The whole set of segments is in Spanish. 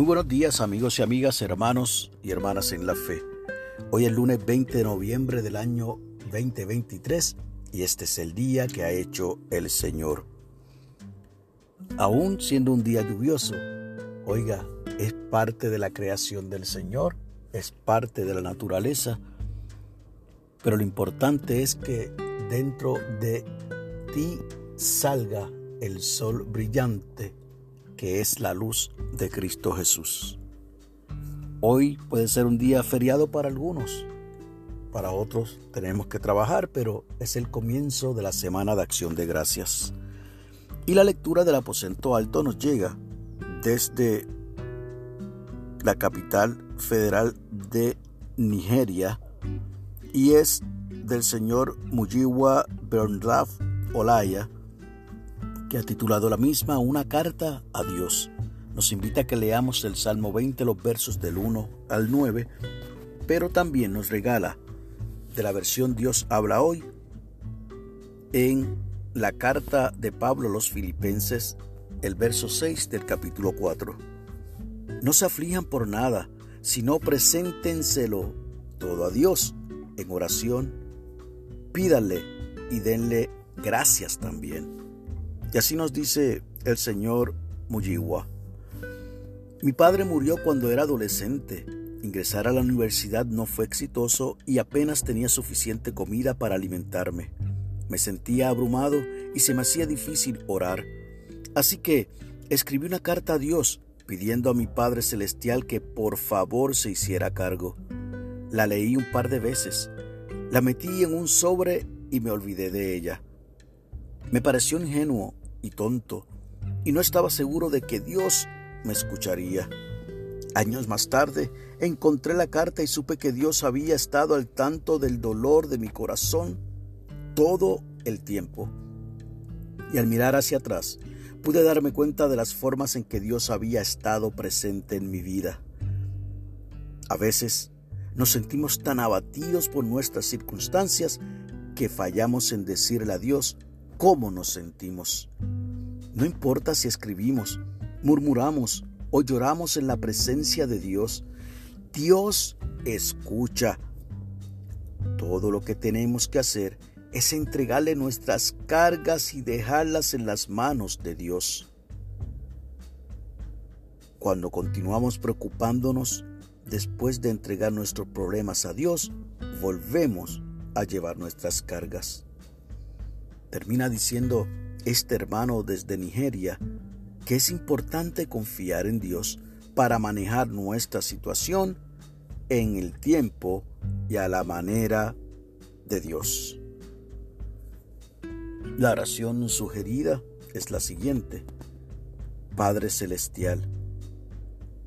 Muy buenos días amigos y amigas, hermanos y hermanas en la fe. Hoy es lunes 20 de noviembre del año 2023 y este es el día que ha hecho el Señor. Aún siendo un día lluvioso, oiga, es parte de la creación del Señor, es parte de la naturaleza, pero lo importante es que dentro de ti salga el sol brillante que es la luz de Cristo Jesús. Hoy puede ser un día feriado para algunos, para otros tenemos que trabajar, pero es el comienzo de la semana de acción de gracias. Y la lectura del aposento alto nos llega desde la capital federal de Nigeria y es del señor Mujiwa Bernraf Olaya, que ha titulado la misma Una carta a Dios. Nos invita a que leamos el Salmo 20, los versos del 1 al 9, pero también nos regala de la versión Dios habla hoy en la carta de Pablo a los filipenses, el verso 6 del capítulo 4. No se aflijan por nada, sino preséntenselo todo a Dios en oración, pídanle y denle gracias también y así nos dice el señor Mujiwa. Mi padre murió cuando era adolescente. Ingresar a la universidad no fue exitoso y apenas tenía suficiente comida para alimentarme. Me sentía abrumado y se me hacía difícil orar. Así que escribí una carta a Dios pidiendo a mi Padre Celestial que por favor se hiciera cargo. La leí un par de veces. La metí en un sobre y me olvidé de ella. Me pareció ingenuo y tonto, y no estaba seguro de que Dios me escucharía. Años más tarde encontré la carta y supe que Dios había estado al tanto del dolor de mi corazón todo el tiempo. Y al mirar hacia atrás, pude darme cuenta de las formas en que Dios había estado presente en mi vida. A veces nos sentimos tan abatidos por nuestras circunstancias que fallamos en decirle a Dios cómo nos sentimos. No importa si escribimos, murmuramos o lloramos en la presencia de Dios, Dios escucha. Todo lo que tenemos que hacer es entregarle nuestras cargas y dejarlas en las manos de Dios. Cuando continuamos preocupándonos, después de entregar nuestros problemas a Dios, volvemos a llevar nuestras cargas. Termina diciendo este hermano desde Nigeria que es importante confiar en Dios para manejar nuestra situación en el tiempo y a la manera de Dios. La oración sugerida es la siguiente. Padre Celestial,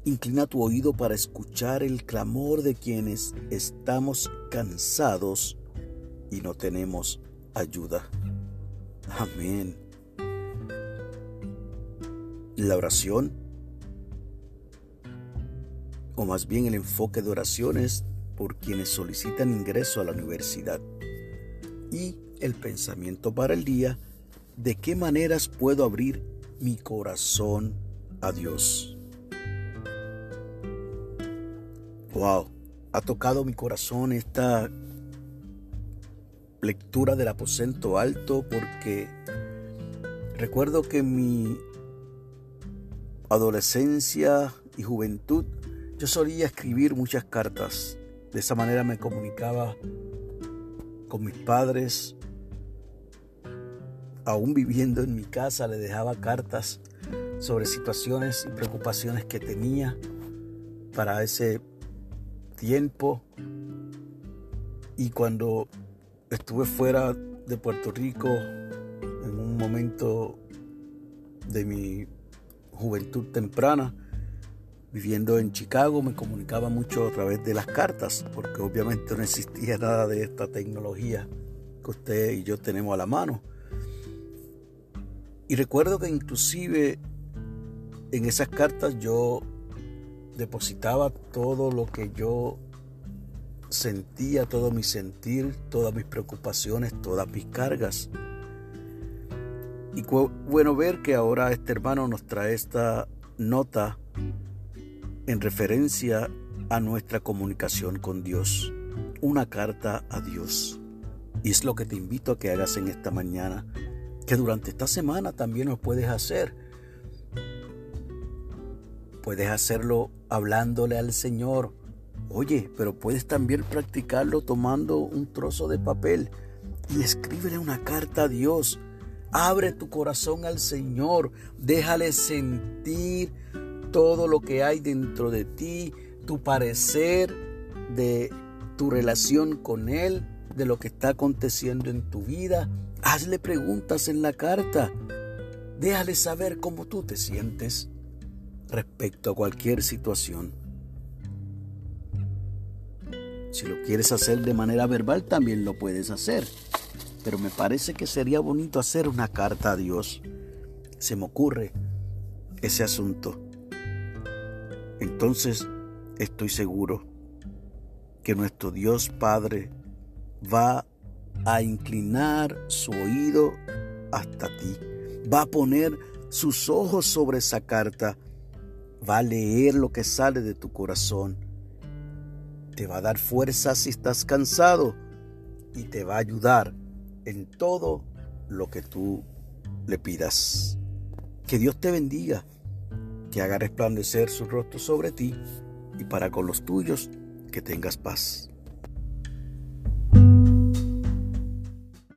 inclina tu oído para escuchar el clamor de quienes estamos cansados y no tenemos ayuda. Amén. La oración, o más bien el enfoque de oraciones por quienes solicitan ingreso a la universidad. Y el pensamiento para el día, ¿de qué maneras puedo abrir mi corazón a Dios? Wow, ha tocado mi corazón esta lectura del aposento alto porque recuerdo que mi adolescencia y juventud yo solía escribir muchas cartas. De esa manera me comunicaba con mis padres. Aún viviendo en mi casa le dejaba cartas sobre situaciones y preocupaciones que tenía para ese tiempo. Y cuando estuve fuera de Puerto Rico en un momento de mi juventud temprana, viviendo en Chicago, me comunicaba mucho a través de las cartas, porque obviamente no existía nada de esta tecnología que usted y yo tenemos a la mano. Y recuerdo que inclusive en esas cartas yo depositaba todo lo que yo sentía todo mi sentir, todas mis preocupaciones, todas mis cargas. Y bueno ver que ahora este hermano nos trae esta nota en referencia a nuestra comunicación con Dios, una carta a Dios. Y es lo que te invito a que hagas en esta mañana, que durante esta semana también lo puedes hacer. Puedes hacerlo hablándole al Señor. Oye, pero puedes también practicarlo tomando un trozo de papel y escríbele una carta a Dios. Abre tu corazón al Señor. Déjale sentir todo lo que hay dentro de ti, tu parecer de tu relación con Él de lo que está aconteciendo en tu vida. Hazle preguntas en la carta. Déjale saber cómo tú te sientes respecto a cualquier situación. Si lo quieres hacer de manera verbal, también lo puedes hacer. Pero me parece que sería bonito hacer una carta a Dios. Se me ocurre ese asunto. Entonces estoy seguro que nuestro Dios Padre va a inclinar su oído hasta ti, va a poner sus ojos sobre esa carta, va a leer lo que sale de tu corazón, te va a dar fuerza si estás cansado y te va a ayudar en todo lo que tú le pidas. Que Dios te bendiga, que haga resplandecer su rostro sobre ti y para con los tuyos que tengas paz.